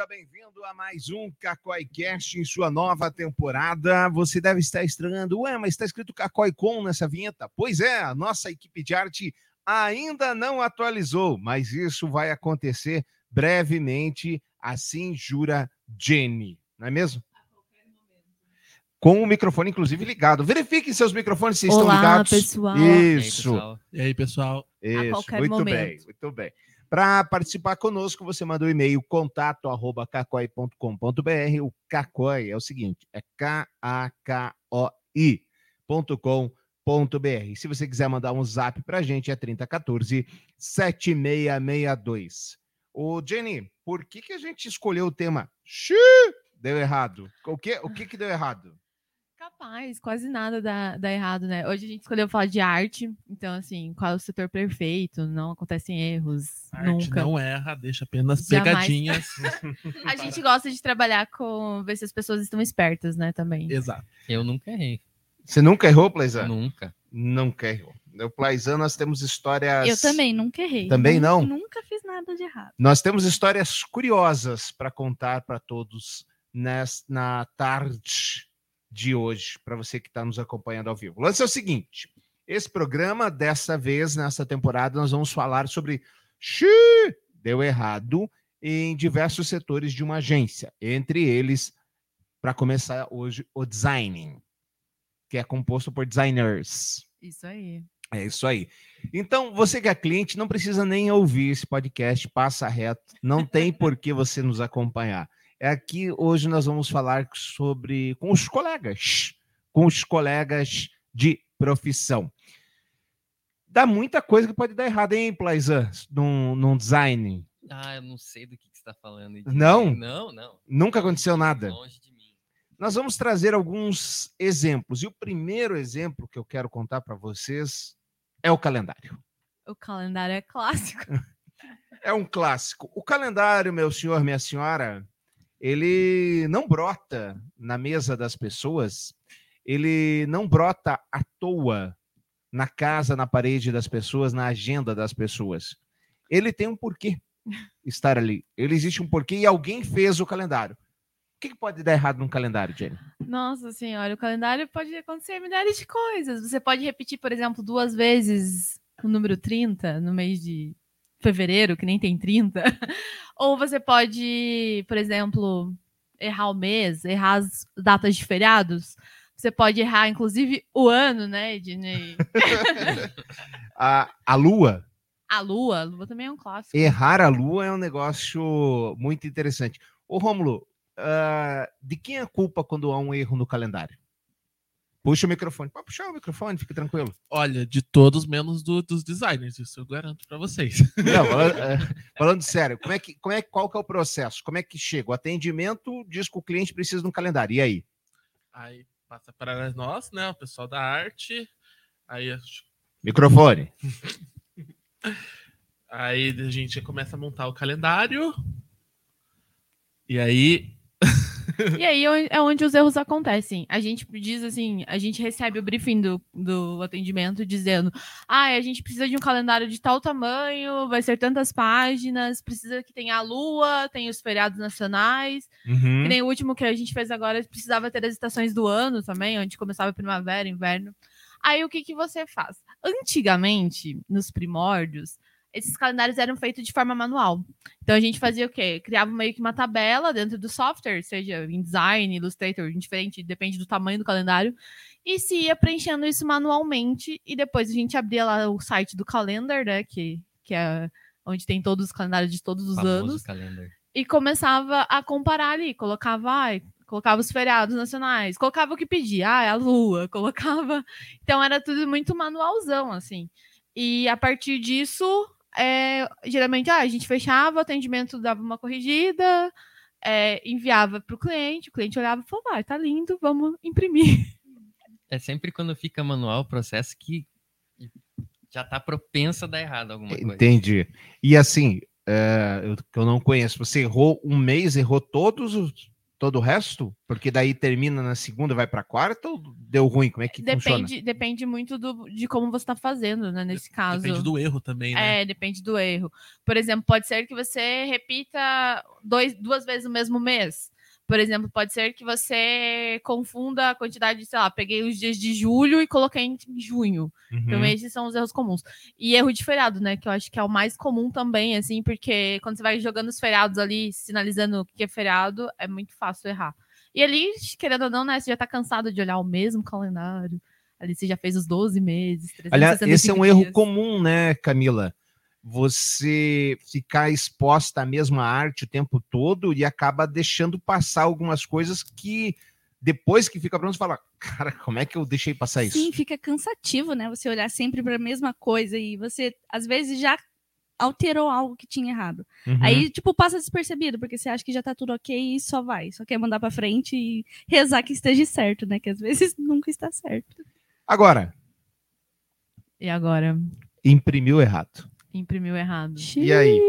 seja bem-vindo a mais um CacóiCast em sua nova temporada. Você deve estar estranhando, ué, mas está escrito Cacói Com nessa vinheta. Pois é, a nossa equipe de arte ainda não atualizou, mas isso vai acontecer brevemente, assim jura Jenny, não é mesmo? Com o microfone, inclusive, ligado. Verifiquem seus microfones se estão Olá, ligados. pessoal. Isso. E aí, pessoal? Isso, qualquer muito momento. bem, muito bem. Para participar conosco, você manda o e-mail contato arroba cacoi.com.br. O Cacoi é o seguinte, é K-A-K-O-I ponto com ponto BR. Se você quiser mandar um zap para a gente, é 3014 7662. Ô, Jenny, por que, que a gente escolheu o tema Xiii, deu errado? O que, o que, que deu errado? Capaz, quase nada dá, dá errado, né? Hoje a gente escolheu falar de arte, então, assim, qual é o setor perfeito? Não acontecem erros, A arte nunca. não erra, deixa apenas Jamais. pegadinhas. A gente gosta de trabalhar com ver se as pessoas estão espertas, né, também. Exato. Eu nunca errei. Você nunca errou, Plaizan? Nunca. Nunca errou. No Plaizan nós temos histórias... Eu também nunca errei. Também não? Nunca fiz nada de errado. Nós temos histórias curiosas para contar para todos nes- na tarde de hoje, para você que está nos acompanhando ao vivo. O lance é o seguinte: esse programa, dessa vez, nessa temporada, nós vamos falar sobre Xiii, deu errado em diversos setores de uma agência. Entre eles, para começar hoje, o designing, que é composto por designers. Isso aí. É isso aí. Então, você que é cliente, não precisa nem ouvir esse podcast, passa reto. Não tem por que você nos acompanhar. É aqui, hoje nós vamos falar sobre com os colegas, com os colegas de profissão. Dá muita coisa que pode dar errado, hein, Plaizan, num, num design. Ah, eu não sei do que, que você está falando. Não? Não, não. Nunca aconteceu nada. Longe de mim. Nós vamos trazer alguns exemplos. E o primeiro exemplo que eu quero contar para vocês é o calendário. O calendário é clássico. É um clássico. O calendário, meu senhor, minha senhora, ele não brota na mesa das pessoas, ele não brota à toa na casa, na parede das pessoas, na agenda das pessoas. Ele tem um porquê estar ali. Ele existe um porquê e alguém fez o calendário. O que, pode dar errado num calendário, Jenny? Nossa senhora, o calendário pode acontecer milhares de coisas. Você pode repetir, por exemplo, duas vezes o número 30 no mês de fevereiro, que nem tem 30. Ou você pode, por exemplo, errar o mês, errar as datas de feriados. Você pode errar, inclusive, o ano, né, Ednei? A, a lua, A lua, a lua também é um clássico. errar a lua é um negócio muito interessante. Ô, Rômulo, ah, de quem é a culpa quando há um erro no calendário? Puxa o microfone. Pode puxar o microfone, fique tranquilo. Olha, de todos menos do- dos designers, isso eu garanto pra vocês. Não, falando, eh, falando sério, como é que, como é, qual que é o processo? Como é que chega? O atendimento diz que o cliente precisa de um calendário. E aí? Aí passa para nós, né? O pessoal da arte. Aí, Microfone. aí a gente começa a montar o calendário. E aí. E aí é onde os erros acontecem. A gente diz assim, a gente recebe o briefing do, do atendimento dizendo: ah, a gente precisa de um calendário de tal tamanho, vai ser tantas páginas, precisa que tenha a lua, tem os feriados nacionais. Uhum. Que nem o último que a gente fez agora, precisava ter as estações do ano também, onde começava primavera, inverno. Aí o que, que você faz? Antigamente, nos primórdios, esses calendários eram feitos de forma manual. Então a gente fazia o quê? Criava meio que uma tabela dentro do software, seja em design, Illustrator, indiferente, depende do tamanho do calendário, e se ia preenchendo isso manualmente, e depois a gente abria lá o site do calendar, né? Que, que é onde tem todos os calendários de todos os anos calendar. e começava a comparar ali, colocava, ai, colocava os feriados nacionais, colocava o que pedia, ah, é a lua, colocava. Então era tudo muito manualzão, assim. E a partir disso, é, geralmente, ah, a gente fechava, o atendimento dava uma corrigida, é, enviava para o cliente, o cliente olhava e falava, ah, tá lindo, vamos imprimir. É sempre quando fica manual o processo que já tá propensa a dar errado alguma coisa. Entendi. E assim, é, eu, que eu não conheço, você errou um mês, errou todos os. Todo o resto? Porque daí termina na segunda, vai pra quarta ou deu ruim? Como é que funciona? Depende, depende muito do, de como você está fazendo, né? Nesse caso. Depende do erro também, né? É, depende do erro. Por exemplo, pode ser que você repita dois, duas vezes no mesmo mês. Por exemplo, pode ser que você confunda a quantidade, sei lá, peguei os dias de julho e coloquei em junho. Então, Uhum. esses são os erros comuns. E erro de feriado, né? Que eu acho que é o mais comum também, assim, porque quando você vai jogando os feriados ali, sinalizando o que é feriado, é muito fácil errar. E ali, querendo ou não, né? Você já tá cansado de olhar o mesmo calendário. Ali você já fez os 12 meses. Aliás, esse é um 365 erro dias. comum, né, Camila? Você ficar exposta à mesma arte o tempo todo e acaba deixando passar algumas coisas que depois que fica pronto, você fala, cara, como é que eu deixei passar isso? Sim, fica cansativo, né? Você olhar sempre para a mesma coisa e você, às vezes, já alterou algo que tinha errado. Uhum. Aí, tipo, passa despercebido, porque você acha que já tá tudo ok e só vai. Só quer mandar pra frente e rezar que esteja certo, né? Que às vezes nunca está certo. Agora, E agora? imprimiu errado. Imprimiu errado. E aí?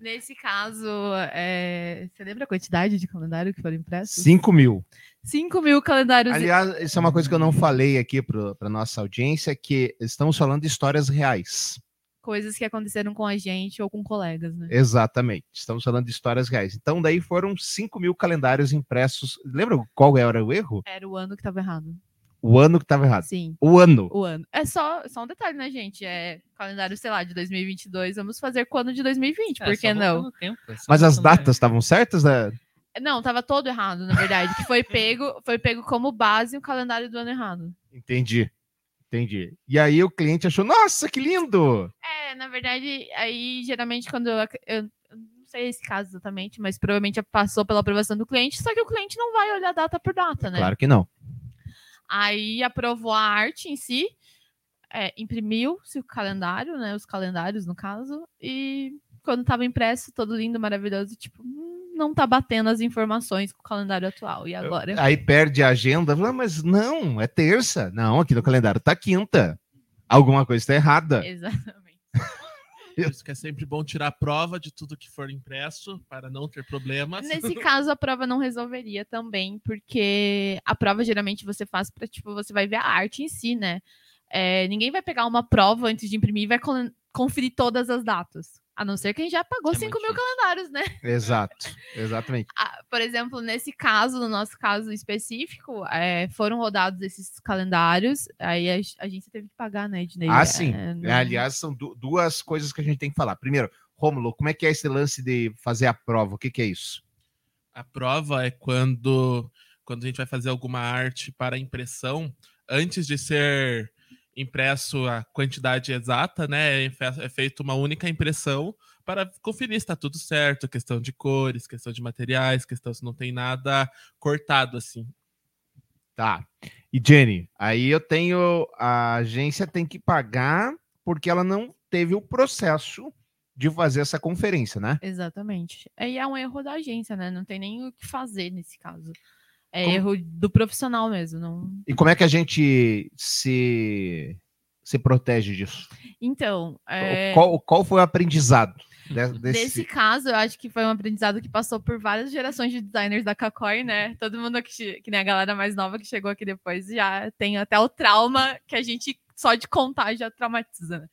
Nesse caso, é, você lembra a quantidade de calendário que foram impressos? 5 mil. 5 mil calendários. Aliás, isso é uma coisa que eu não falei aqui para nossa audiência, que estamos falando de histórias reais. Coisas que aconteceram com a gente ou com colegas, né? Exatamente. Estamos falando de histórias reais. Então, daí foram 5 mil calendários impressos. Lembra qual era o erro? Era o ano que tava errado. O ano que estava errado. Sim, O ano. o ano. É só, só um detalhe, né, gente? É calendário, sei lá, de 2022. Vamos fazer com o ano de 2020, É, por que não? tempo, é Mas as datas estavam certas? Né? Não, tava todo errado, na verdade. Que foi pego, foi pego como base o calendário do ano errado. Entendi. Entendi. E aí o cliente achou, nossa, que lindo! É, na verdade, aí geralmente quando eu, eu, eu não sei esse caso exatamente, mas provavelmente passou pela aprovação do cliente, só que o cliente não vai olhar data por data, né? Claro que não. Aí aprovou a arte em si, é, imprimiu-se o calendário, né? Os calendários, no caso, e quando tava impresso, todo lindo, maravilhoso, tipo, hum, não tá batendo as informações com o calendário atual. E agora? Aí perde a agenda, fala, mas não, é terça. Não, aqui no calendário tá quinta. Alguma coisa está errada. Exatamente. Por isso que é sempre bom tirar a prova de tudo que for impresso para não ter problemas. Nesse caso, a prova não resolveria também, porque a prova geralmente você faz para tipo, você vai ver a arte em si, né? É, ninguém vai pegar uma prova antes de imprimir e vai con- conferir todas as datas. A não ser que a gente já pagou É 5 muito mil difícil. calendários, né? Exato, exatamente. Por exemplo, nesse caso, no nosso caso específico, é, foram rodados esses calendários, aí a, a gente teve que pagar, né, Ednei? Ah, sim. É, não- Aliás, são du- duas coisas que a gente tem que falar. Primeiro, Rômulo, como é que é esse lance de fazer a prova? O que, que é isso? A prova é quando, quando a gente vai fazer alguma arte para impressão, antes de ser impresso a quantidade exata, né? É é feita uma única impressão para conferir se está tudo certo, questão de cores, questão de materiais, questão se não tem nada cortado assim. Tá. E Jenny, aí eu tenho. A agência tem que pagar porque ela não teve o processo de fazer essa conferência, né? Exatamente. Aí é um erro da agência, né? Não tem nem o que fazer nesse caso. É Como- erro do profissional mesmo. Não... E como é que a gente se, se protege disso? Então, é, Qual, qual foi o aprendizado de- nesse desse. caso, eu acho que foi um aprendizado que passou por várias gerações de designers da Kakoi, né? Todo mundo que, que nem a galera mais nova que chegou aqui depois já tem até o trauma que a gente só de contar já traumatiza. né?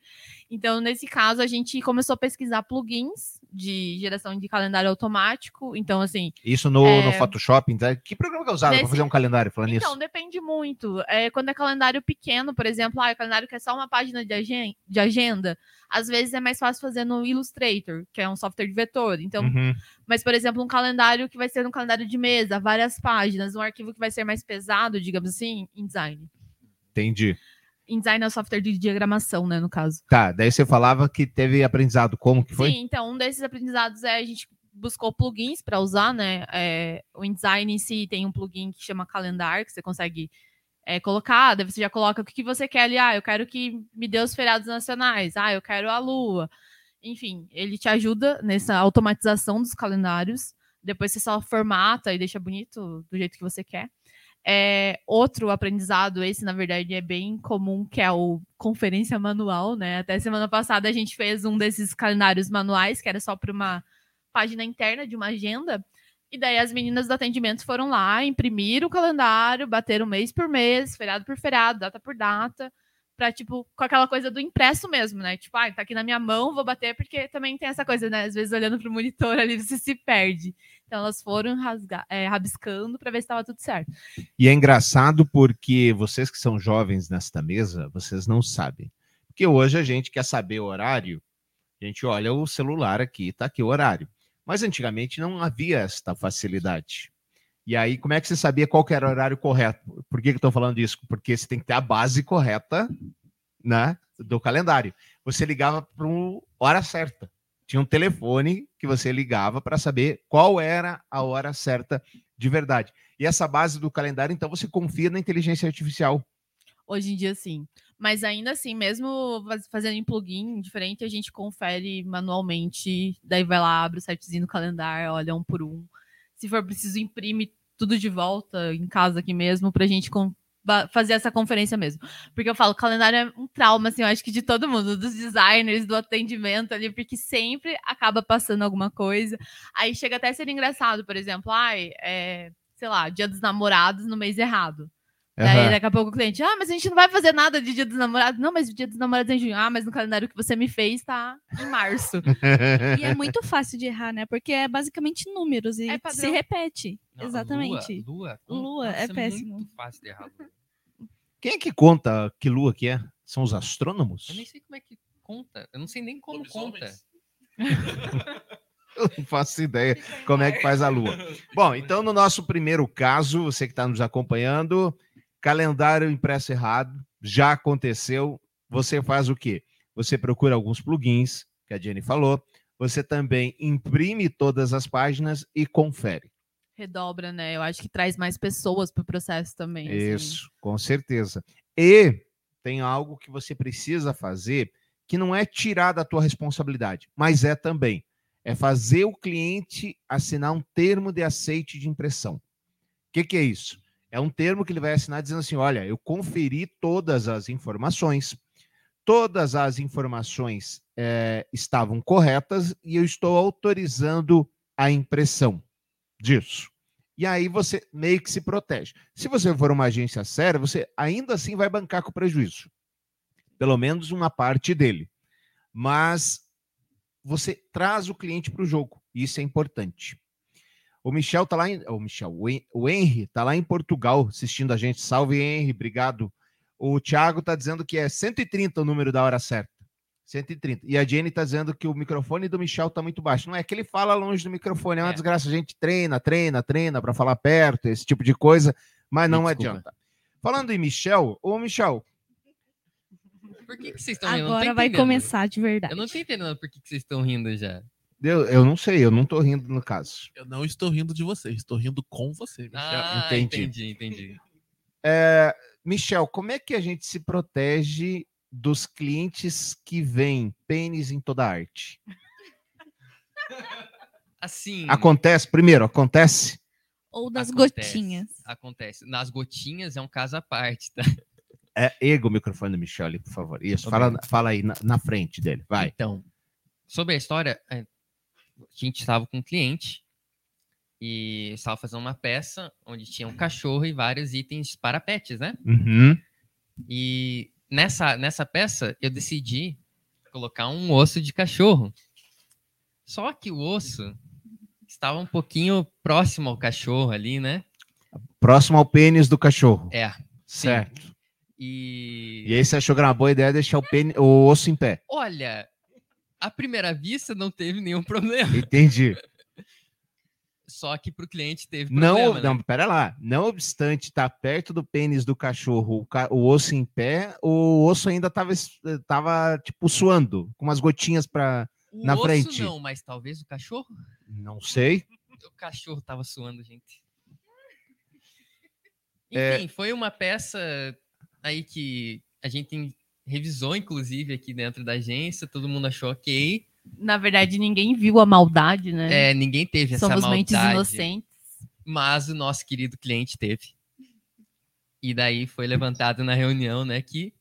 Então, nesse caso, a gente começou a pesquisar plugins de geração de calendário automático. Então, assim, Isso no, É. no Photoshop? então, Que programa que é usado para Nesse- fazer um calendário falando Então, nisso? depende muito. É, quando é calendário pequeno, por exemplo, ah, é calendário que é só uma página de, agen- de agenda, às vezes é mais fácil fazer no Illustrator, que é um software de vetor. Então, Uhum. mas, por exemplo, um calendário que vai ser um calendário de mesa, várias páginas, um arquivo que vai ser mais pesado, digamos assim, InDesign. Entendi. InDesign é software de diagramação, né, no caso. Tá, daí você falava que teve aprendizado. Como que foi? Sim, então um desses aprendizados é a gente buscou plugins para usar, né? É, o InDesign em si tem um plugin que chama Calendar, que você consegue é, colocar, daí você já coloca o que, que você quer ali. Ah, eu quero que me dê os feriados nacionais. Ah, eu quero a lua. Enfim, ele te ajuda nessa automatização dos calendários. Depois você só formata e deixa bonito do jeito que você quer. É, outro aprendizado, esse na verdade é bem comum, que é o conferência manual, né? Até semana passada a gente fez um desses calendários manuais, que era só para uma página interna de uma agenda. E daí as meninas do atendimento foram lá, imprimiram o calendário, bateram mês por mês, feriado por feriado, data por data, pra, tipo, com aquela coisa do impresso mesmo, né? Tipo, ah, tá aqui na minha mão, vou bater, porque também tem essa coisa, né? Às vezes olhando pro monitor ali, você se perde. Então elas foram rasgar, é, rabiscando pra ver se tava tudo certo. E é engraçado porque vocês que são jovens nesta mesa, vocês não sabem. Porque hoje a gente quer saber o horário, a gente olha o celular aqui, tá aqui o horário. Mas antigamente não havia esta facilidade. E aí, como é que você sabia qual era o horário correto? Por que, que eu estou falando isso? Porque você tem que ter a base correta né, do calendário. Você ligava para uma hora certa. Tinha um telefone que você ligava para saber qual era a hora certa de verdade. E essa base do calendário, então, você confia na inteligência artificial. Hoje em dia, sim. Mas ainda assim, mesmo faz- fazendo em plugin diferente, a gente confere manualmente. Daí vai lá, abre o sitezinho do calendário, olha um por um. Se for preciso, imprime tudo de volta em casa aqui mesmo, pra gente com- ba- fazer essa conferência mesmo. Porque eu falo, calendário é um trauma, assim, eu acho que de todo mundo, dos designers, do atendimento ali, porque sempre acaba passando alguma coisa. Aí chega até a ser engraçado, por exemplo, ai, é, sei lá, dia dos namorados no mês errado. Daí Aham. daqui a pouco o cliente, ah, mas a gente não vai fazer nada de dia dos namorados. Não, mas o dia dos namorados é em junho. Ah, mas no calendário que você me fez tá em março. E é muito fácil de errar, né? Porque é basicamente números e É se repete. Não, Exatamente. Lua, lua, Lua, é nossa, péssimo. muito fácil de errar. lua. Quem é que conta que lua que é? São os astrônomos? Eu nem sei como é que conta. Eu não sei nem como conta. Lobisomens. Eu não faço ideia como é que faz a lua. Bom, então no nosso primeiro caso, você que está nos acompanhando, calendário impresso errado, já aconteceu. Você faz o quê? Você procura alguns plugins, que a Jenny falou, você também imprime todas as páginas e confere. Redobra, né? Eu acho que traz mais pessoas pro processo também. assim. Isso, com certeza. E tem algo que você precisa fazer que não é tirar da tua responsabilidade, mas é também é fazer o cliente assinar um termo de aceite de impressão. O que, que é isso? É um termo que ele vai assinar dizendo assim: olha, eu conferi todas as informações, todas as informações eh, estavam corretas e eu estou autorizando a impressão disso. E aí você meio que se protege. Se você for uma agência séria, você ainda assim vai bancar com prejuízo. Pelo menos uma parte dele. Mas você traz o cliente para o jogo. Isso é importante. O Michel tá lá em. O Michel, o, Hen- o Henry tá lá em Portugal assistindo a gente. Salve, Henry, obrigado. O Thiago tá dizendo que é 130 o número da hora certa. 130. E a Jenny tá dizendo que o microfone do Michel tá muito baixo. Não é que ele fala longe do microfone, é uma É. desgraça. A gente treina, treina, treina para falar perto, esse tipo de coisa, mas Me não desculpa. adianta. Falando em Michel, ô Michel, Por que, que vocês estão rindo? Agora vai começar de verdade. Eu não tô entendendo por que, que vocês estão rindo já. eu, eu não sei, eu não tô rindo no caso. Eu não estou rindo de você, estou rindo com você. Michel. Ah, entendi. entendi, entendi. É, Michel, como é que a gente se protege dos clientes que veem pênis em toda a arte? Assim, Acontece, primeiro, acontece? Ou das Acontece. gotinhas. acontece. Nas gotinhas é um caso à parte, tá? É, erga o microfone do Michel ali, por favor. Isso, fala, fala aí na, na frente dele, vai. Então, sobre a história, é, a gente estava com um cliente e estava fazendo uma peça onde tinha um cachorro e vários itens para pets, né? Uhum. E nessa, nessa peça eu decidi colocar um osso de cachorro. Só que o osso estava um pouquinho próximo ao cachorro ali, né? Próximo ao pênis do cachorro. É. Certo. E, E aí você achou que era uma boa ideia deixar o, pênis, o osso em pé. olha, à primeira vista não teve nenhum problema. Entendi. Só que pro cliente teve Não, problema. né? não, pera lá. Não obstante estar perto do pênis do cachorro, o, ca- o osso em pé, o osso ainda estava tava, tipo suando, com umas gotinhas para. O na osso frente. não, mas talvez o cachorro. Não sei. O cachorro tava suando, gente. É. Enfim, foi uma peça aí que a gente revisou, inclusive, aqui dentro da agência. Todo mundo achou ok. Na verdade, ninguém viu a maldade, né? É, ninguém teve essa Somos mentes maldade. inocentes. Mas o nosso querido cliente teve. E daí foi levantado na reunião, né, que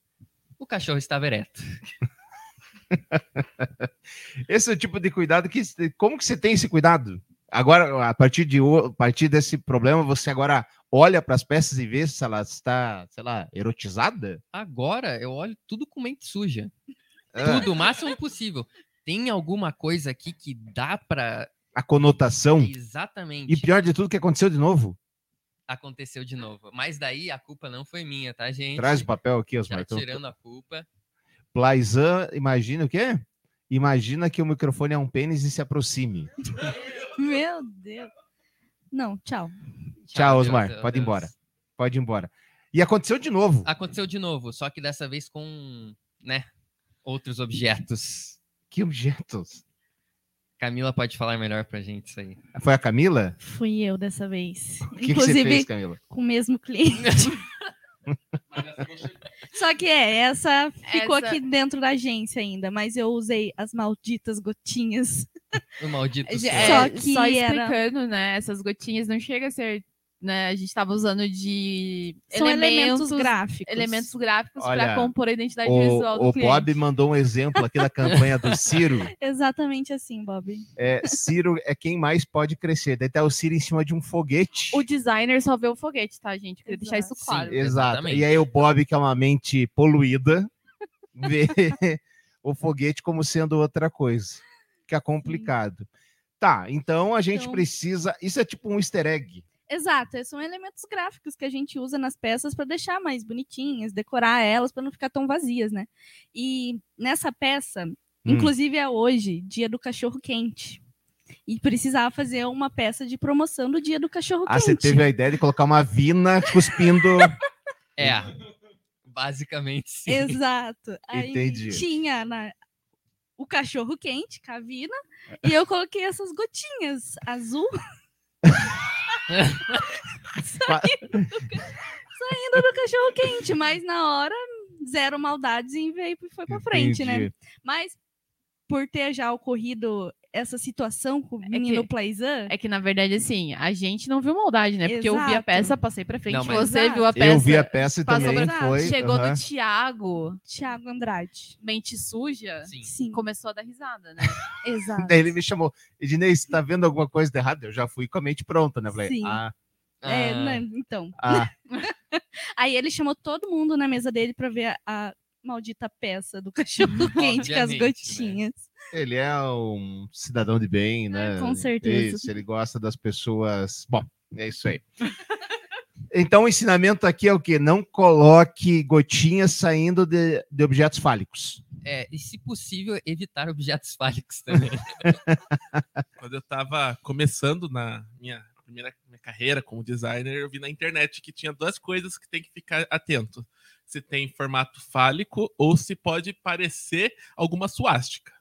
o cachorro estava ereto. Esse é o tipo de cuidado que. Como que você tem esse cuidado? Agora, a partir, de, a partir desse problema, você agora olha para as peças e vê se ela está, sei lá, erotizada? Agora eu olho tudo com mente suja. Ah, Tudo, o máximo possível. Tem alguma coisa aqui que dá pra. a conotação. Exatamente. E pior de tudo, que aconteceu de novo. Aconteceu de novo. Mas daí a culpa não foi minha, tá, gente? Traz o papel aqui, Já Osmar. Então, tirando a culpa. Plaizan, imagina o quê? Imagina que o microfone é um pênis e se aproxime. Meu Deus. Não, tchau. Tchau, Deus, Osmar. Deus, Pode ir embora. Pode ir embora. E aconteceu de novo. Aconteceu de novo, só que dessa vez com, né, outros objetos. Que objetos? Camila pode falar melhor pra gente isso aí. Foi a Camila? Fui eu dessa vez. O que, que você Inclusive, fez, Camila? com o mesmo cliente. Só que é, essa ficou Essa- É, aqui dentro da agência ainda, mas eu usei as malditas gotinhas. O maldito É. Só que só era- explicando, né? Essas gotinhas não chega a ser. Né, a gente estava usando de São elementos, elementos, gráficos. elementos gráficos para compor a identidade visual do O, o cliente. Bob mandou um exemplo aqui da campanha do Ciro. Exatamente assim, Bob. É, Ciro é quem mais pode crescer. Daí tá o Ciro em cima de um foguete. O designer só vê o foguete, tá, gente? Queria deixar isso claro. Sim. Exato. Exatamente. E aí o Bob, que é uma mente poluída, vê o foguete como sendo outra coisa. Que é complicado. Tá, então a gente Então- precisa. Isso é tipo um easter egg. Exato, são elementos gráficos que a gente usa nas peças para deixar mais bonitinhas, decorar elas para não ficar tão vazias, né? E nessa peça, Hum. inclusive é hoje, dia do cachorro quente. E precisava fazer uma peça de promoção do dia do cachorro Ah, quente. você teve a ideia de colocar uma vina cuspindo. É, basicamente sim. Exato. Aí Entendi. tinha na- o cachorro quente, cavina, e eu coloquei essas gotinhas azul saindo do cachorro quente, mas na hora zero maldades e veio e foi pra frente, né? Entendi. Mas por ter já ocorrido essa situação com o menino que- Plaizan, É que, na verdade, assim, a gente não viu maldade, né? Porque eu vi a Exato. peça, passei pra frente. Não, Você viu a Exato. peça. Eu vi a peça e passou também pra- foi. Chegou aham. do Thiago, Thiago Andrade. mente suja, Sim. Sim, começou a dar risada, né? exato. Daí ele me chamou. Ednei, você tá vendo alguma coisa de errado? Eu já fui com a mente pronta, né? Eu Falei, Sim. ah, É, Ah, né, então. ah, Aí ele chamou todo mundo na mesa dele pra ver a, a maldita peça do cachorro quente com as né? gotinhas. ele é um cidadão de bem, né? com certeza. Isso, ele gosta das pessoas. Bom, é isso aí. Então, o ensinamento aqui é o quê? Não coloque gotinhas saindo de, de objetos fálicos. É, e se possível, evitar objetos fálicos também. Quando eu tava começando na minha primeira minha carreira como designer, eu vi na internet que tinha duas coisas que tem que ficar atento. Se tem formato fálico ou se pode parecer alguma suástica.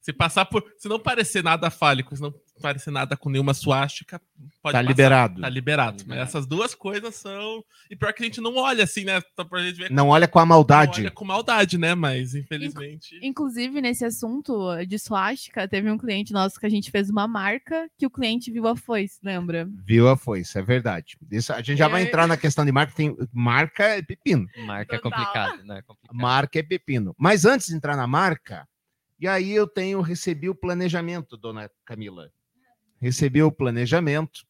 Se passar por. Se não parecer nada fálico, se não parecer nada com nenhuma suástica, pode Tá passar. liberado. Tá liberado. Tá Mas liberado. essas duas coisas são. E pior que a gente não olha assim, né? Pra gente ver. Não olha com a não maldade. olha com maldade, né? Mas infelizmente. Inclusive, nesse assunto de suástica, teve um cliente nosso que a gente fez uma marca que o cliente viu a foice, lembra? Viu a foice, é verdade. Isso, a gente já vai É. entrar na questão de marketing. Marca é pepino. Marca é Total. complicado, né? É complicado. Marca é pepino. Mas antes de entrar na marca, e aí eu tenho recebi o planejamento, dona Camila. Recebi o planejamento,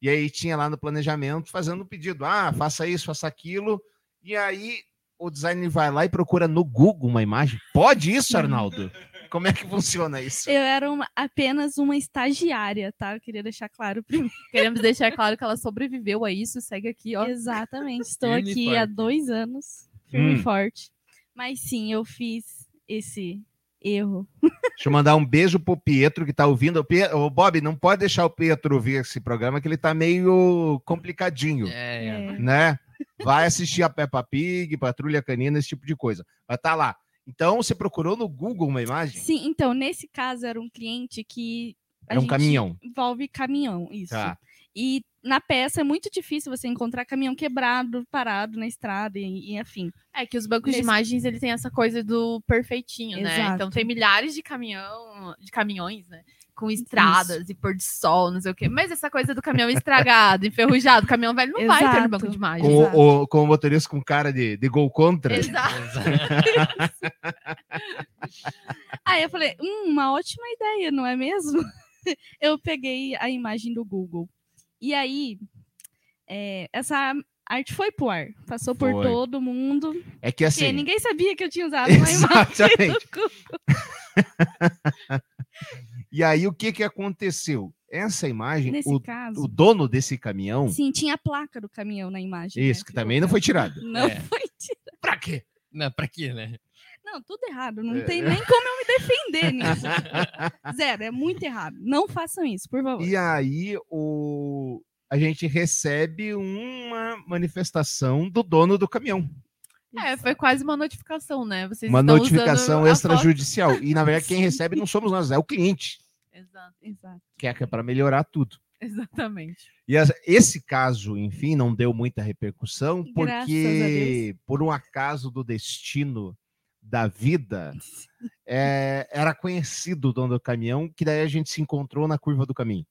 e aí tinha lá no planejamento fazendo o pedido: ah, faça isso, faça aquilo. E aí o designer vai lá e procura no Google uma imagem. Pode isso, Arnaldo? Como é que funciona isso? Eu era uma- apenas uma estagiária, tá? Eu queria deixar claro primeiro. Queremos deixar claro que ela sobreviveu a isso. Segue aqui, ó. Exatamente. Estou Firme aqui há forte. dois anos, firme Hum. e forte. Mas sim, eu fiz esse erro. Deixa eu mandar um beijo pro Pietro que tá ouvindo. O, Pie- Ô, Bob, não pode deixar o Pietro ouvir esse programa, que ele tá meio complicadinho. É, é. É. né? Vai assistir a Peppa Pig, Patrulha Canina, esse tipo de coisa. Vai estar lá. Então, você procurou no Google uma imagem? Sim, então, nesse caso, era um cliente que. Era um caminhão. Envolve caminhão, isso. Tá. E na peça é muito difícil você encontrar caminhão quebrado, parado na estrada e, e afim. É que os bancos de Nesse- imagens ele tem essa coisa do perfeitinho, né? Exato. Então tem milhares de caminhão, de caminhões, né? Com estradas e pôr de sol, não sei o quê. Mas essa coisa do caminhão estragado, enferrujado, caminhão velho não vai ter no Exato. banco de imagens. Com, Exato. o, com o motorista com cara de, de gol contra. Exato. Aí eu falei, hum, uma ótima ideia, não é mesmo? eu peguei a imagem do Google. E aí, é, essa arte foi pro ar. Passou por Foi. todo mundo. É que Porque assim. ninguém sabia que eu tinha usado uma imagem do. Google. E aí, o que, que aconteceu? Essa imagem, Nesse o, caso, o dono desse caminhão, sim, tinha a placa do caminhão na imagem. né? isso, que Ficou também não foi tirado. Não É. foi tirado. Pra quê? Não, pra quê, né? Não, tudo errado. Não É. tem nem como eu me defender nisso. Zero, é muito errado. Não façam isso, por favor. E aí, o... a gente recebe uma manifestação do dono do caminhão. É, foi quase uma notificação, né? Vocês Uma notificação extrajudicial. E, na verdade, quem recebe não somos nós, é o cliente, Exato, Exato. que é para melhorar tudo. exatamente. E esse caso, enfim, não deu muita repercussão, Graças porque, por um acaso do destino da vida, é, era conhecido o dono do caminhão, que daí a gente se encontrou na curva do caminho.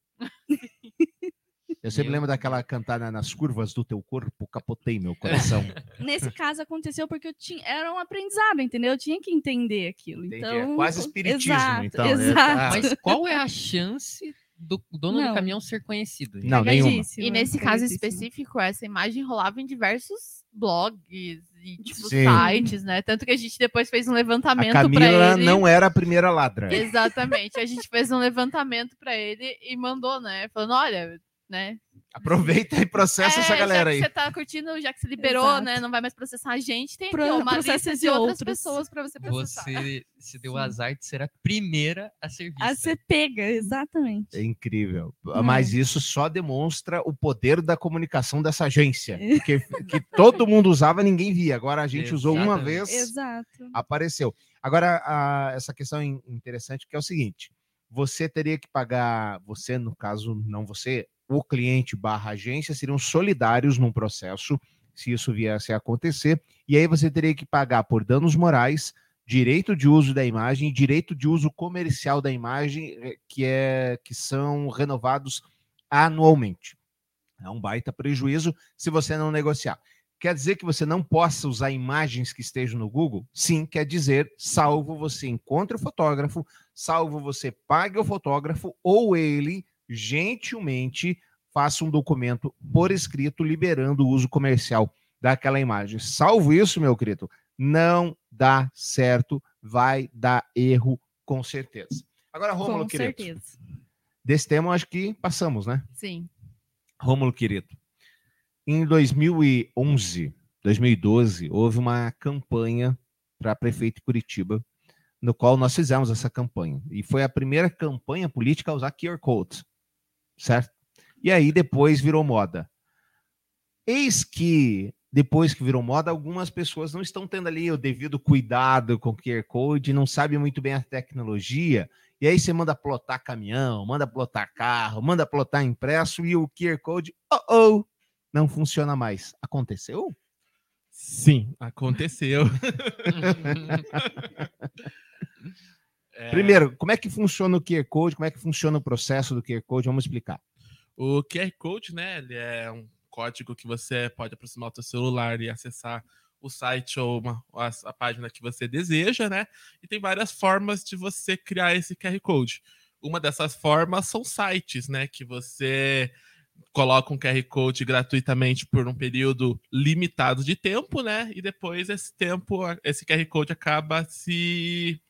Eu sempre Meu lembro daquela cantada nas curvas do teu corpo, capotei meu coração. Nesse caso aconteceu porque eu tinha, era um aprendizado, entendeu? Eu tinha que entender aquilo. Entendi, Então, é quase espiritismo, exato, então, né? Exato. Ah, Mas qual é a chance do dono Não. do caminhão ser conhecido? gente? Não, nenhuma. E nesse caso específico, essa imagem rolava em diversos blogs e tipo, Sim. sites, né? Tanto que a gente depois fez um levantamento para Camila ele. não era a primeira ladra. Exatamente. A gente fez um levantamento para ele e mandou, né? Falando, olha, né? Aproveita e processa essa é, galera já aí. que você tá curtindo, já que você liberou, Exato. né? Não vai mais processar a gente, tem Pro- uma lista de de outras pessoas para você processar. Você se deu azar de ser a primeira a ser vista. A ser pega, exatamente. É incrível. É. Mas isso só demonstra o poder da comunicação dessa agência. Que, que todo mundo usava, ninguém via. Agora a gente usou uma Exatamente. vez, Exato. apareceu. Agora, a- essa questão é in- interessante que é o seguinte: você teria que pagar, você, no caso, não você, o cliente barra agência seriam solidários num processo, se isso viesse a acontecer, e aí você teria que pagar por danos morais, direito de uso da imagem direito de uso comercial da imagem, eh, que, é, que são renovados anualmente. É um baita prejuízo se você não negociar. Quer dizer que você não possa usar imagens que estejam no Google? Sim, quer dizer, salvo você encontre o fotógrafo, salvo você pague o fotógrafo ou ele gentilmente faça um documento por escrito liberando o uso comercial daquela imagem. Salvo isso, meu querido, não dá certo, vai dar erro com certeza. Agora, Rômulo, Com querido, certeza. desse tema acho que passamos, né? Sim. Rômulo querido, em 2011, 2012, houve uma campanha para prefeito de Curitiba, no qual nós fizemos essa campanha. E foi a primeira campanha política a usar QR Code, certo? E aí depois virou moda. Eis que, depois que virou moda, algumas pessoas não estão tendo ali o devido cuidado com o QR Code, não sabem muito bem a tecnologia, e aí você manda plotar caminhão, manda plotar carro, manda plotar impresso e o QR Code, oh, oh, não funciona mais. Aconteceu? Sim, aconteceu. É, Primeiro, como é que funciona o QR Code? Como é que funciona o processo do QR Code? Vamos explicar. O QR Code, né? Ele é um código que você pode aproximar o seu celular e acessar o site ou uma, a, a página que você deseja, né? E tem várias formas de você criar esse QR Code. Uma dessas formas são sites, né? Que você coloca um QR Code gratuitamente por um período limitado de tempo, né? E depois esse tempo, esse QR Code acaba se.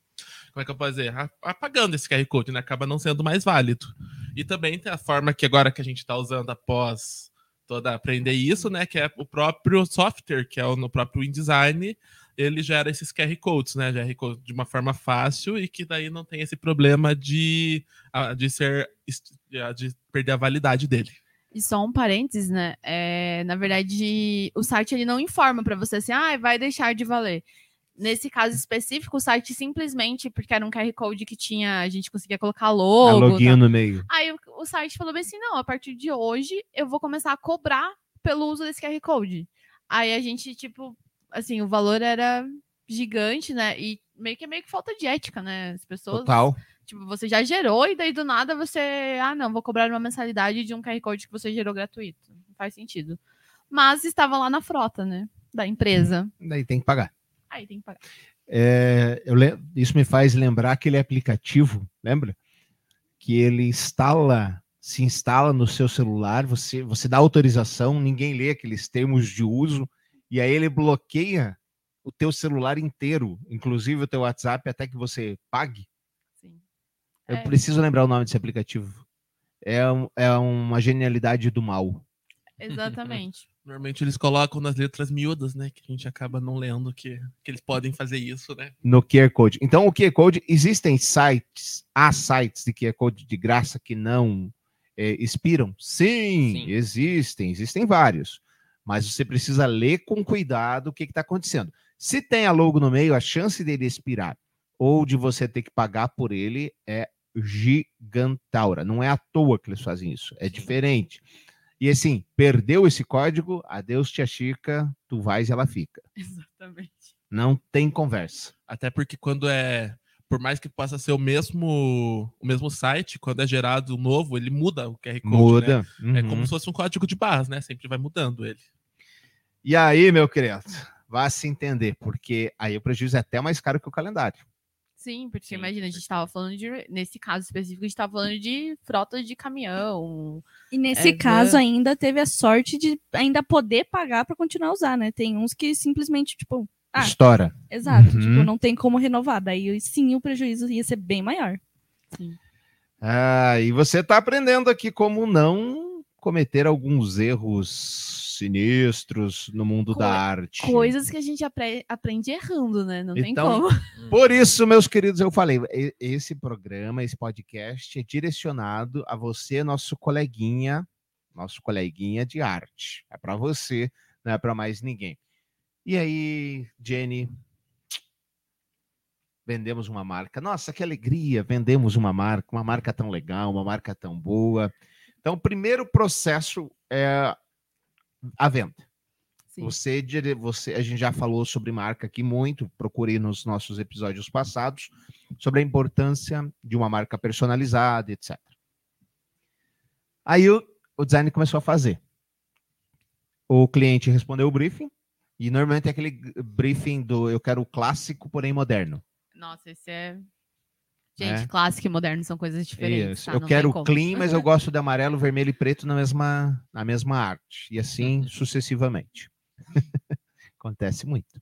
Como é que eu posso dizer? Apagando esse QR Code, né? Acaba não sendo mais válido. E também tem a forma que agora que a gente está usando após toda aprender isso, né? Que é o próprio software, que é o no próprio InDesign, ele gera esses QR Codes, né? Gera code de uma forma fácil e que daí não tem esse problema de, de ser de perder a validade dele. E só um parênteses, né? É, na verdade, o site ele não informa para você assim, ah, vai deixar de valer. Nesse caso específico, o site simplesmente, porque era um QR Code que tinha, a gente conseguia colocar A logo. login tal. no meio. Aí o, o site falou bem assim: não, a partir de hoje eu vou começar a cobrar pelo uso desse QR Code. Aí a gente, tipo, assim, o valor era gigante, né? E meio que meio que falta de ética, né? As pessoas. Total. Tipo, você já gerou e daí do nada você. Ah, não, vou cobrar uma mensalidade de um QR Code que você gerou gratuito. Não faz sentido. Mas estava lá na frota, né? Da empresa. Daí tem que pagar. Aí tem que pagar. É, eu isso me faz lembrar aquele aplicativo, lembra? que ele instala, se instala no seu celular, você, você dá autorização, ninguém lê aqueles termos de uso, e aí ele bloqueia o teu celular inteiro, inclusive o teu WhatsApp, até que você pague. Sim. Eu É. preciso lembrar o nome desse aplicativo. É, um- é uma genialidade do mal. Exatamente. Normalmente eles colocam nas letras miúdas, né? Que a gente acaba não lendo que, que eles podem fazer isso, né? no QR Code. Então, o QR Code, existem sites, há sites de QR Code de graça que não eh, expiram? Sim, Sim. existem, existem vários. Mas você precisa ler com cuidado o que está acontecendo. Se tem a logo no meio, a chance dele expirar ou de você ter que pagar por ele é gigantaura. Não é à toa que eles fazem isso, é Sim. diferente. E assim, perdeu esse código, adeus tia Chica, tu vais e ela fica. Exatamente. Não tem conversa. Até porque quando é. Por mais que possa ser o mesmo, o mesmo site, quando é gerado um novo, ele muda o QR Code. né? Muda. É Uhum. como se fosse um código de barras, né? Sempre vai mudando ele. E aí, meu querido, vá se entender, porque aí o prejuízo é até mais caro que o calendário. Sim, porque Sim, imagina, a gente estava falando de. Nesse caso específico, a gente estava falando de frota de caminhão. E nesse É, caso ainda teve a sorte de ainda poder pagar para continuar a usar, né? Tem uns que simplesmente, tipo, Ah. Estoura. exato, Uhum. tipo, não tem como renovar. Daí sim o prejuízo ia ser bem maior. Sim. Ah, e você está aprendendo aqui como não cometer alguns erros sinistros no mundo Co- da arte. Coisas que a gente apre- aprende errando, né? Não tem Então, como. Por isso, meus queridos, eu falei, esse programa, esse podcast é direcionado a você, nosso coleguinha, nosso coleguinha de arte. É para você, não é para mais ninguém. E aí, Jenny, vendemos uma marca. Nossa, que alegria, vendemos uma marca, uma marca tão legal, uma marca tão boa. Então, o primeiro processo é a venda. Sim. Você, você, a gente já falou sobre marca aqui muito, procure nos nossos episódios passados, sobre a importância de uma marca personalizada, etc. Aí o, o design começou a fazer. O cliente respondeu o briefing, e normalmente é aquele briefing do eu quero o clássico, porém moderno. Nossa, esse é. Gente, É. clássico e moderno são coisas diferentes. Tá? Eu quero clean, mas eu gosto de amarelo, vermelho e preto na mesma, na mesma arte. E assim sucessivamente. Acontece muito.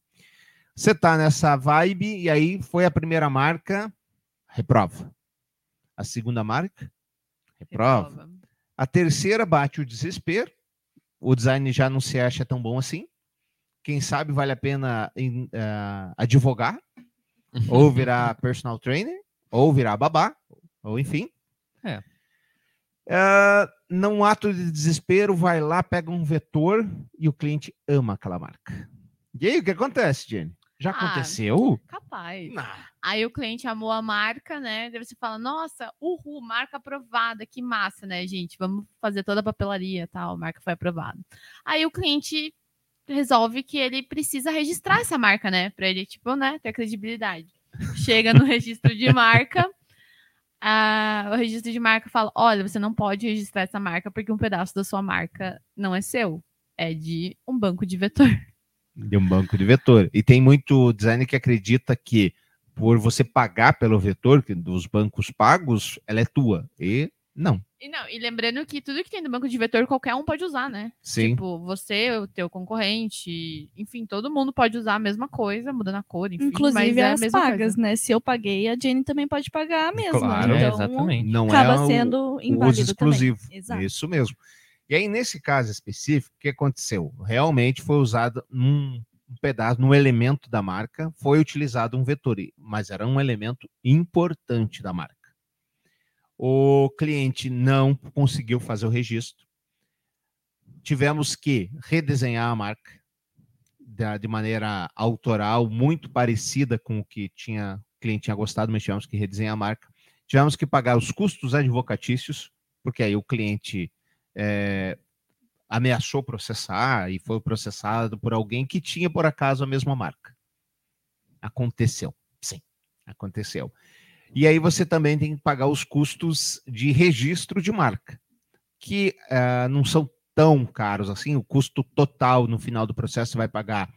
Você tá nessa vibe, e aí foi a primeira marca, reprova. A segunda marca, reprova. Reprova. A terceira bate o desespero. O design já não se acha tão bom assim. Quem sabe vale a pena em, ah, advogar, ou virar personal trainer, ou virar babá, ou enfim. É. Ah, num ato de desespero, vai lá, pega um vetor e o cliente ama aquela marca. E aí, o que acontece, Jenny? Já Ah, aconteceu? Capaz. Não. Aí o cliente amou a marca, né? Daí você fala, nossa, uhul, marca aprovada, que massa, né, gente? Vamos fazer toda a papelaria tal, a marca foi aprovada. Aí o cliente resolve que ele precisa registrar essa marca, né? Pra ele, tipo, né, ter credibilidade. Chega no registro de marca, ah, o registro de marca fala, olha, você não pode registrar essa marca porque um pedaço da sua marca não é seu, é de um banco de vetor. De um banco de vetor. E tem muito designer que acredita que por você pagar pelo vetor, que dos bancos pagos, ela é tua. E não. E não, e lembrando que tudo que tem no banco de vetor, qualquer um pode usar, né? Sim. Tipo, você, o teu concorrente, enfim, todo mundo pode usar a mesma coisa, mudando a cor, enfim. mas Inclusive é a as mesma pagas, coisa. né? Se eu paguei, a Jenny também pode pagar a mesma. Claro. É, Então, exatamente. Não acaba é o- sendo o inválido uso exclusivo. também. Exato. Isso mesmo. E aí, nesse caso específico, o que aconteceu? Realmente foi usado num um pedaço, num elemento da marca, foi utilizado um vetor, mas era um elemento importante da marca. O cliente não conseguiu fazer o registro. Tivemos que redesenhar a marca de maneira autoral, muito parecida com o que tinha, o cliente tinha gostado, mas tivemos que redesenhar a marca. Tivemos que pagar os custos advocatícios, porque aí o cliente é, ameaçou processar e foi processado por alguém que tinha, por acaso, a mesma marca. Aconteceu, sim, aconteceu. E aí você também tem que pagar os custos de registro de marca, que ah, não são tão caros assim. O custo total no final do processo você vai pagar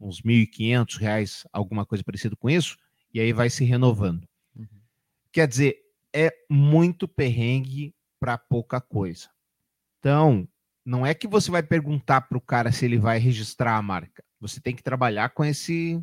uns 1.500 reais, alguma coisa parecida com isso, e aí vai se renovando. Uhum. Quer dizer, é muito perrengue para pouca coisa. Então, não é que você vai perguntar para o cara se ele vai registrar a marca. Você tem que trabalhar com esse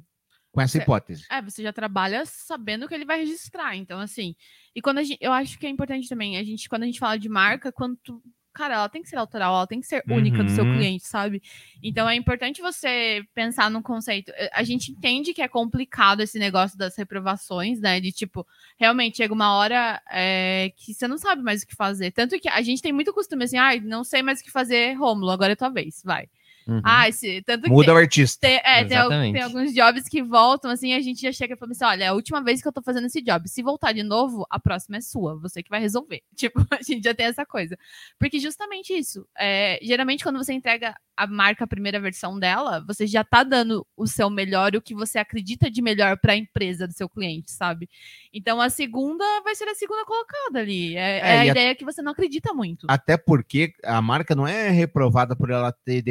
com essa hipótese. É, você já trabalha sabendo que ele vai registrar. Então, assim. E quando a gente. Eu acho que é importante também, a gente, quando a gente fala de marca, quanto. Cara, ela tem que ser autoral, ela tem que ser única do seu Uhum. cliente, sabe? Então é importante você pensar num conceito. Eh, A gente entende que é complicado esse negócio das reprovações, né? De tipo, realmente chega uma hora é, que você não sabe mais o que fazer. Tanto que a gente tem muito costume assim, ai, não sei mais o que fazer, Rômulo, agora é tua vez, vai. Uhum. Ah, esse, tanto Muda tem- o artista. tem, é, tem, tem alguns jobs que voltam, assim, a gente já chega e fala assim: olha, é a última vez que eu tô fazendo esse job. Se voltar de novo, a próxima é sua, você que vai resolver. Tipo, a gente já tem essa coisa. Porque justamente isso. é, geralmente, quando você entrega a marca, a primeira versão dela, você já tá dando o seu melhor, o que você acredita de melhor para a empresa do seu cliente, sabe? Então a segunda vai ser a segunda colocada ali. É, É, é a e a- ideia que você não acredita muito. Até porque a marca não é reprovada por ela ter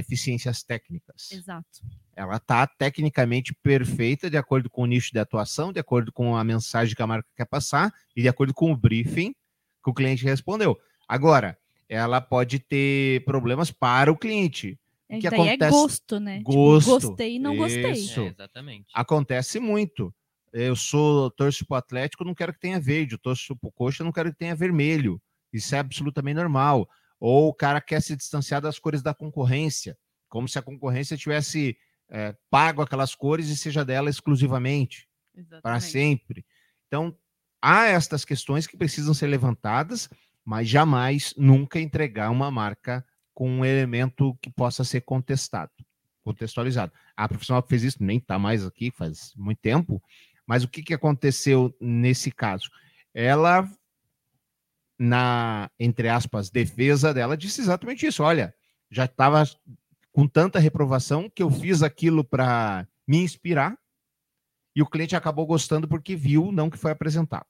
deficiências técnicas. Exato. Ela está tecnicamente perfeita de acordo com o nicho de atuação, de acordo com a mensagem que a marca quer passar e de acordo com o briefing que o cliente respondeu. Agora, ela pode ter problemas para o cliente. É, que daí é acontece- gosto, né? Tipo, Gosto. gostei e não gostei. Isso. É, exatamente. Acontece muito. Eu sou torço para o Atlético, não quero que tenha verde. Eu torço para o Coxa, não quero que tenha vermelho. Isso é absolutamente normal. Ou o cara quer se distanciar das cores da concorrência, como se a concorrência tivesse é, pago aquelas cores e seja dela exclusivamente, para sempre. Então, há estas questões que precisam ser levantadas, mas jamais, nunca entregar uma marca com um elemento que possa ser contestado, contextualizado. A profissional que fez isso nem está mais aqui, faz muito tempo, mas o que, que aconteceu nesse caso? Ela, na, entre aspas, defesa dela, disse exatamente isso. Olha, já estava com tanta reprovação que eu fiz aquilo para me inspirar e o cliente acabou gostando porque viu, não que foi apresentado.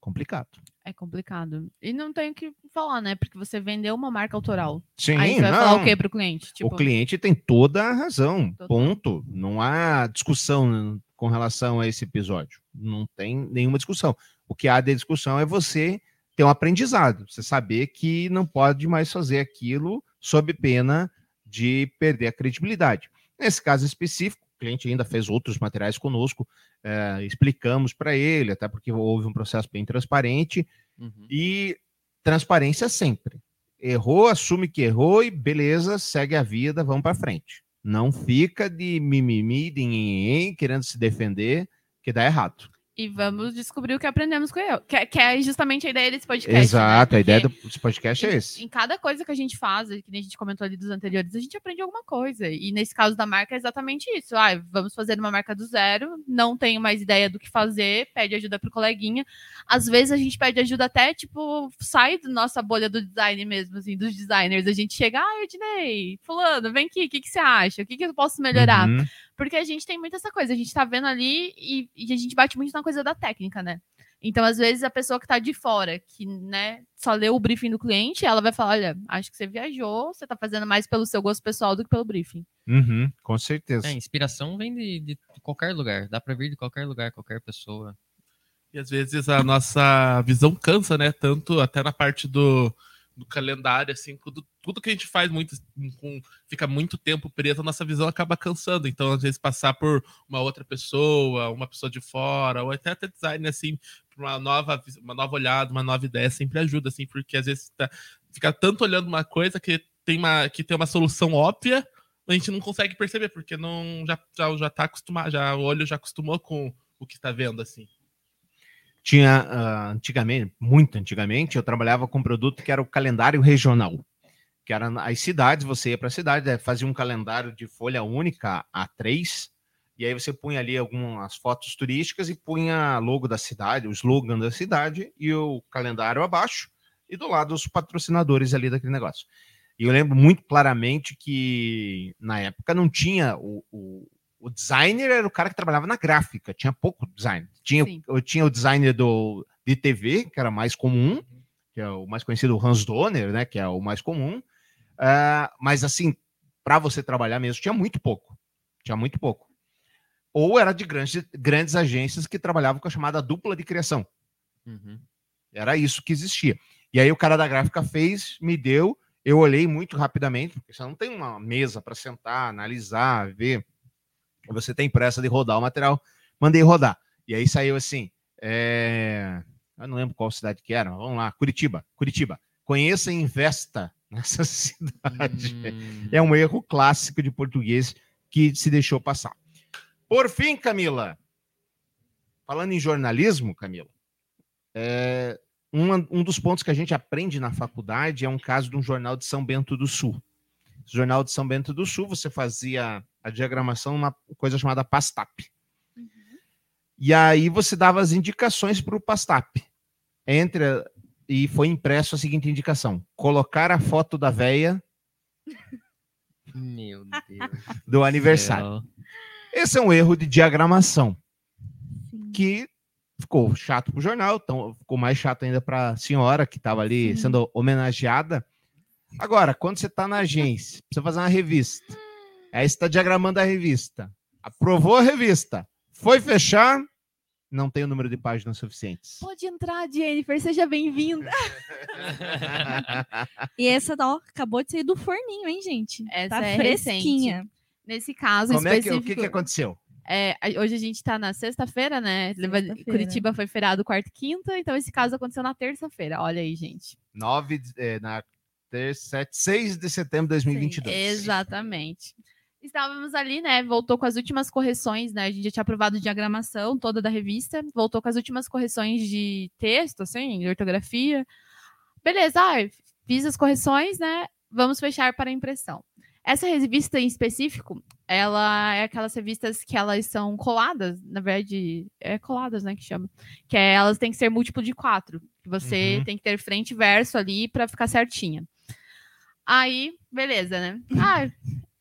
Complicado. É complicado. E não tem o que falar, né? Porque você vendeu uma marca autoral. Sim, Aí você vai não. falar o quê pro cliente? Tipo, O cliente tem toda a razão. Total. Ponto. Não há discussão com relação a esse episódio. Não tem nenhuma discussão. O que há de discussão é você ter um aprendizado. Você saber que não pode mais fazer aquilo sob pena de perder a credibilidade. Nesse caso específico, o cliente ainda fez outros materiais conosco, eh, explicamos para ele, até porque houve um processo bem transparente, Uhum. e transparência sempre. Errou, assume que errou e beleza, segue a vida, vamos para frente. Não fica de mimimi, de nhenhen, querendo se defender, que dá errado. E vamos descobrir o que aprendemos com ele. Que, que é justamente a ideia desse podcast. Exato, né? a ideia do desse podcast é esse. Em cada coisa que a gente faz, que nem a gente comentou ali dos anteriores, a gente aprende alguma coisa. E nesse caso da marca é exatamente isso. Ah, vamos fazer uma marca do zero, não tenho mais ideia do que fazer, pede ajuda pro coleguinha. Às vezes a gente pede ajuda até, tipo, sai da nossa bolha do design mesmo, assim, dos designers. A gente chega, ah, Ednei, fulano, vem aqui, o que, que você acha? O que, que eu posso melhorar? Uhum. Porque a gente tem muito essa coisa, a gente tá vendo ali e, e a gente bate muito na coisa da técnica, né? Então, às vezes, a pessoa que tá de fora, que, né, só leu o briefing do cliente, ela vai falar: olha, acho que você viajou, você tá fazendo mais pelo seu gosto pessoal do que pelo briefing. Uhum, com certeza. É, inspiração vem de, de qualquer lugar. Dá pra vir de qualquer lugar, qualquer pessoa. E às vezes a nossa visão cansa, né? Tanto até na parte do, do calendário, assim, tudo, tudo que a gente faz muito, com, fica muito tempo preso, a nossa visão acaba cansando. Então, às vezes, passar por uma outra pessoa, uma pessoa de fora, ou até até design, assim, uma nova, uma nova olhada, uma nova ideia, sempre ajuda, assim, porque às vezes tá, fica tanto olhando uma coisa que tem uma, que tem uma solução óbvia, a gente não consegue perceber, porque não já, já, já tá acostumado, já, o olho já acostumou com o que tá vendo, assim. Tinha ah, antigamente, muito antigamente, eu trabalhava com um produto que era o calendário regional. Que era as cidades, você ia para a cidade, fazia um calendário de folha única A3, e aí você punha ali algumas fotos turísticas e punha logo da cidade, o slogan da cidade e o calendário abaixo, e do lado os patrocinadores ali daquele negócio. E eu lembro muito claramente que na época não tinha o, o designer era o cara que trabalhava na gráfica, tinha pouco design. Tinha, Sim. eu tinha o designer do, de TV, que era mais comum, que é o mais conhecido, o Hans Donner, né, que é o mais comum. Ah, mas assim, para você trabalhar mesmo, tinha muito pouco. Tinha muito pouco. Ou era de grandes, grandes agências que trabalhavam com a chamada dupla de criação. Uhum. Era isso que existia. E aí o cara da gráfica fez, me deu, eu olhei muito rapidamente, porque você não tem uma mesa para sentar, analisar, ver. Você tem pressa de rodar o material, mandei rodar. E aí saiu assim, é... eu não lembro qual cidade que era, mas vamos lá, Curitiba, Curitiba. Conheça e investa nessa cidade. Hum. É um erro clássico de português que se deixou passar. Por fim, Camila, falando em jornalismo, Camila, é, uma- um dos pontos que a gente aprende na faculdade é um caso de um jornal de São Bento do Sul. O jornal de São Bento do Sul, você fazia a diagramação numa coisa chamada Pastap. E aí você dava as indicações para o Pastap. Entre a- e foi impresso a seguinte indicação: colocar a foto da véia Meu Deus. do aniversário. Esse é um erro de diagramação que ficou chato pro jornal, então ficou mais chato ainda para a senhora que estava ali Sim. sendo homenageada. Agora, quando você está na agência, precisa fazer uma revista. Aí você está diagramando a revista. Aprovou a revista. Foi fechar, não tem o número de páginas suficientes. Pode entrar, Jennifer, seja bem-vinda. E essa, ó, acabou de sair do forninho, hein, gente? Essa tá é fresquinha. Nesse caso Como é que, o específico, que, que aconteceu? é, hoje a gente tá na sexta-feira, né? Sexta-feira. Curitiba foi feriado quarta e quinta, então esse caso aconteceu na terça-feira. Olha aí, gente. 9, de- é, na ter- sete- 6 de setembro de 2022. Exatamente. Estávamos ali, né? Voltou com as últimas correções, né? A gente já tinha aprovado a diagramação toda da revista, voltou com as últimas correções de texto, assim, de ortografia. Beleza, ah, fiz as correções, né? Vamos fechar para impressão. Essa revista em específico, ela é aquelas revistas que elas são coladas, na verdade, é coladas, né, que chama. Que é, elas têm que ser múltiplo de quatro. Que você Uhum. tem que ter frente e verso ali para ficar certinha. Aí, beleza, né? Ah,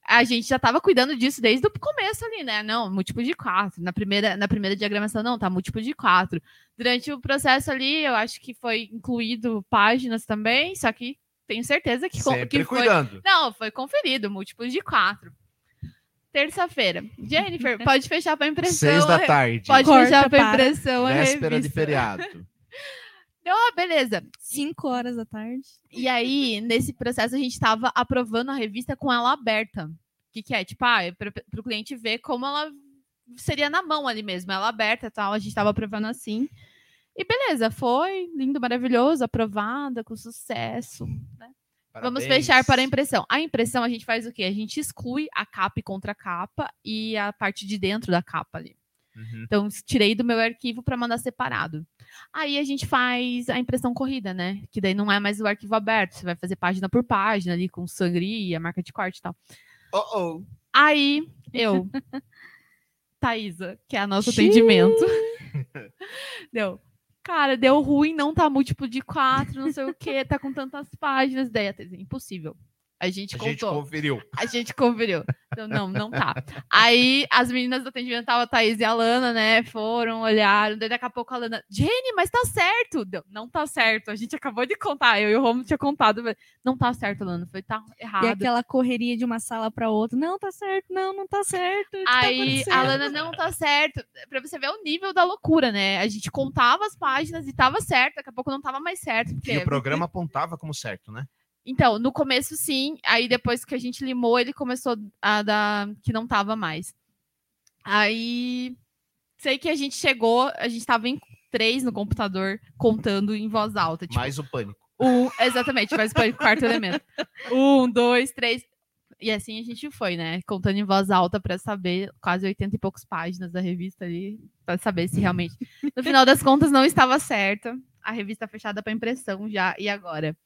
a gente já tava cuidando disso desde o começo ali, né? Não, múltiplo de quatro. Na primeira, na primeira diagramação, não, tá múltiplo de quatro. Durante o processo ali, eu acho que foi incluído páginas também, só que tenho certeza que, Sempre que foi. cuidando. Não, foi conferido, múltiplo de quatro. Terça-feira. Jennifer, pode fechar para impressão. 6 a da tarde. Pode Corta fechar para impressão a Véspera de revista. feriado. Então, ah, beleza. Cinco horas da tarde. E aí, nesse processo, a gente estava aprovando a revista com ela aberta. O que, que é? Tipo, ah, para o cliente ver como ela seria na mão ali mesmo, ela aberta e tal. A gente estava aprovando assim. E beleza, foi lindo, maravilhoso, aprovada, com sucesso. né? Vamos fechar para a impressão. A impressão a gente faz o quê? A gente exclui a capa e contra capa e a parte de dentro da capa ali. Uhum. Então, tirei do meu arquivo para mandar separado. Aí a gente faz a impressão corrida, né? Que daí não é mais o arquivo aberto, você vai fazer página por página ali com sangria, marca de corte e tal. Oh, oh. Aí eu, Thaisa, que é a nosso atendimento, deu. Cara, deu ruim, não tá múltiplo de quatro, não sei o que, tá com tantas páginas. Daí Thaisa, impossível. A gente A gente contou. conferiu. A gente conferiu. Então, não, não tá. Aí as meninas do atendimento tava a Thaís e a Lana, né? Foram, olharam. Daí daqui a pouco a Lana, Jenny, mas tá certo. Deu, não tá certo. A gente acabou de contar. Eu e o Romulo tinha contado. mas Não tá certo, Lana. Foi, tá errado. E aquela correria de uma sala para outra. Não, tá certo, não, não tá certo. tá Aí acontecendo? a Lana não tá certo. Pra você ver o nível da loucura, né? A gente contava as páginas e tava certo. Daqui a pouco não tava mais certo. porque- E o programa apontava como certo, né? Então, no começo sim, aí depois que a gente limou, ele começou a dar que não tava mais. Aí sei que a gente chegou, a gente tava em três no computador contando em voz alta, tipo, Mais o pânico. um, exatamente, foi o quarto elemento. Um, dois, três. E assim a gente foi, né? Contando em voz alta para saber quase 80 e poucos páginas da revista ali, para saber se realmente. No final das contas, não estava certa. A revista fechada para impressão já. E agora?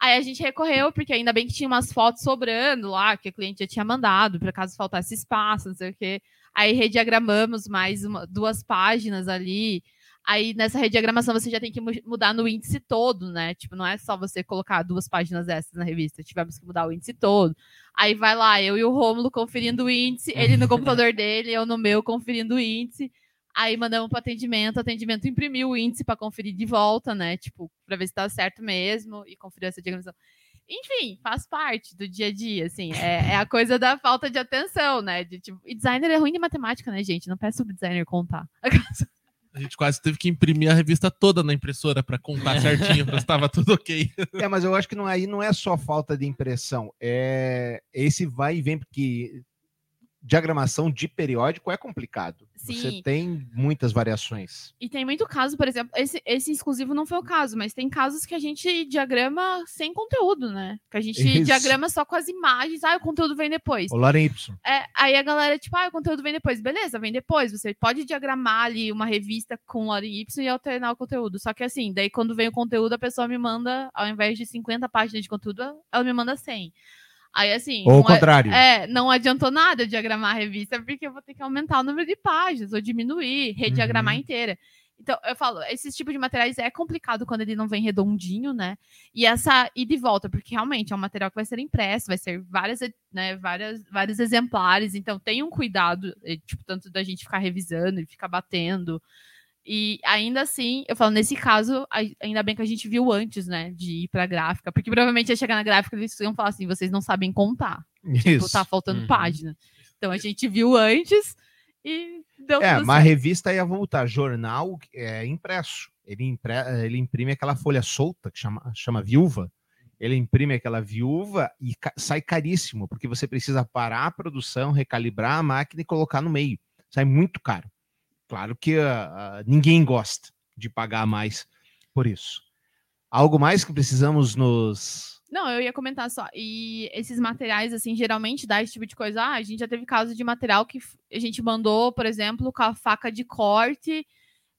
Aí a gente recorreu, porque ainda bem que tinha umas fotos sobrando lá, que o cliente já tinha mandado, para caso faltasse espaço, não sei o quê. Aí rediagramamos mais uma- duas páginas ali. Aí nessa rediagramação você já tem que mu- mudar no índice todo, né? Tipo, não é só você colocar duas páginas essas na revista, tivemos que mudar o índice todo. Aí vai lá, eu e o Rômulo conferindo o índice, ele no computador dele, eu no meu conferindo o índice. Aí mandamos para atendimento, o atendimento imprimiu o índice para conferir de volta, né? Tipo, para ver se tá certo mesmo e conferir essa diagramação. Enfim, faz parte do dia a dia, assim. É, é a coisa da falta de atenção, né? De, tipo, e designer é ruim de matemática, né, gente? Não peça o designer contar. A gente quase teve que imprimir a revista toda na impressora para contar certinho, para estava tudo ok. É, mas eu acho que não, aí não é só falta de impressão, é esse vai e vem, porque diagramação de periódico é complicado. Você Sim. tem muitas variações. E tem muito caso, por exemplo, esse, esse exclusivo não foi o caso, mas tem casos que a gente diagrama sem conteúdo, né? Que a gente Isso. diagrama só com as imagens, ah, o conteúdo vem depois. O Loren Y. É, aí a galera, tipo, ah, o conteúdo vem depois. Beleza, vem depois. Você pode diagramar ali uma revista com Lore Y e alternar o conteúdo. Só que assim, daí quando vem o conteúdo, a pessoa me manda, ao invés de 50 páginas de conteúdo, ela me manda 100. Aí assim. Ou o não é- contrário. é, não adiantou nada eu diagramar a revista, porque eu vou ter que aumentar o número de páginas, ou diminuir, rediagramar Uhum. inteira. Então, eu falo, esse tipo de materiais é complicado quando ele não vem redondinho, né? E essa ida e volta, porque realmente é um material que vai ser impresso, vai ser várias, né, várias, vários exemplares, então tem um cuidado, eh, tipo, tanto da gente ficar revisando e ficar batendo. E ainda assim, eu falo, nesse caso, ai- ainda bem que a gente viu antes, né, de ir pra gráfica, porque provavelmente ia chegar na gráfica e eles iam falar assim, vocês não sabem contar. Tipo, Isso. tá faltando Uhum. página. Então a gente viu antes e deu É, mas a revista ia voltar. Jornal é impresso. Ele, impre... ele imprime aquela folha solta que chama, chama viúva. Ele imprime aquela viúva e ca- sai caríssimo, porque você precisa parar a produção, recalibrar a máquina e colocar no meio. Sai muito caro. Claro que ah, ah, ninguém gosta de pagar mais por isso. Algo mais que precisamos nos. Não, eu ia comentar só. E esses materiais, assim, geralmente dá esse tipo de coisa. Ah, a gente já teve caso de material que a gente mandou, por exemplo, com a faca de corte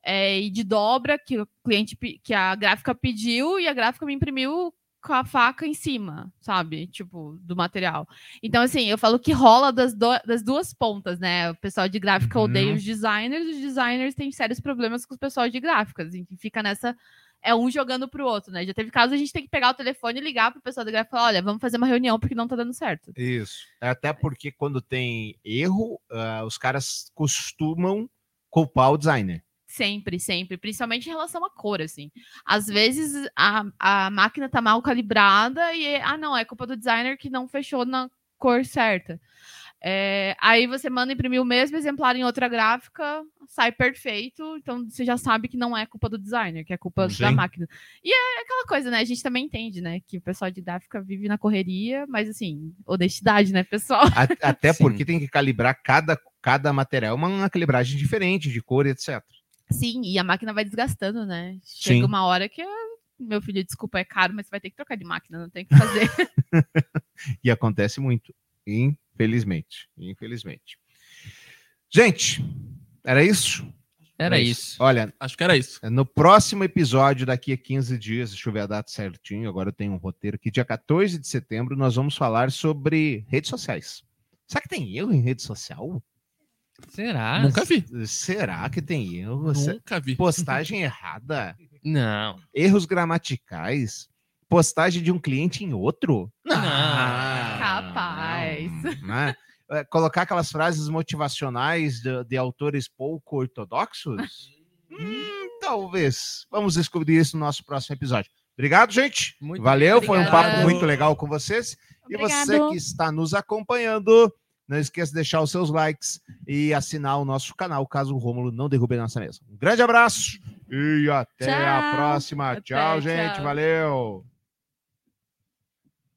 é, e de dobra que o cliente, que a gráfica pediu e a gráfica me imprimiu com a faca em cima, sabe? Tipo, do material. Então, assim, eu falo que rola das, do- das duas pontas, né? O pessoal de gráfica Uhum. odeia os designers, os designers têm sérios problemas com o pessoal de gráficas. E fica nessa é um jogando pro outro, né? Já teve caso a gente tem que pegar o telefone e ligar pro pessoal da gráfica e falar: olha, vamos fazer uma reunião porque não tá dando certo. Isso. Até porque quando tem erro, ah, os caras costumam culpar o designer. Sempre, sempre. Principalmente em relação à cor, assim. Às vezes a, a máquina tá mal calibrada e, ah, não, é culpa do designer que não fechou na cor certa. É, aí você manda imprimir o mesmo exemplar em outra gráfica, sai perfeito, então você já sabe que não é culpa do designer, que é culpa da Sim. máquina. E é aquela coisa, né? A gente também entende, né? Que o pessoal de gráfica vive na correria, mas assim, honestidade, né, pessoal? Até Sim. porque tem que calibrar cada, cada material, uma, uma calibragem diferente de cor, etc. Sim, e a máquina vai desgastando, né? Chega Sim. uma hora que, meu filho, desculpa, é caro, mas você vai ter que trocar de máquina, não tem o que fazer. E acontece muito, infelizmente. Infelizmente. Gente, era isso? Era É isso. Olha, Acho que era isso. no próximo episódio, daqui a 15 dias, deixa eu ver a data certinho, agora eu tenho um roteiro aqui, dia 14 de setembro, nós vamos falar sobre redes sociais. Será que tem erro em rede social? Será? Nunca vi. Será que tem erro? Nunca vi. Postagem errada? Não. Erros gramaticais? Postagem de um cliente em outro? Não. Capaz. não, né? É, Colocar aquelas frases motivacionais de, de autores pouco ortodoxos? Hum, talvez. Vamos descobrir isso no nosso próximo episódio. Obrigado, gente. Muito Valeu, foi um obrigado. papo muito legal com vocês. E você Obrigado. que está nos acompanhando, não esqueça de deixar os seus likes e assinar o nosso canal, caso o Rômulo não derrube a nossa mesa. Um grande abraço e até a Tchau. próxima. Até, tchau, gente. tchau. Valeu.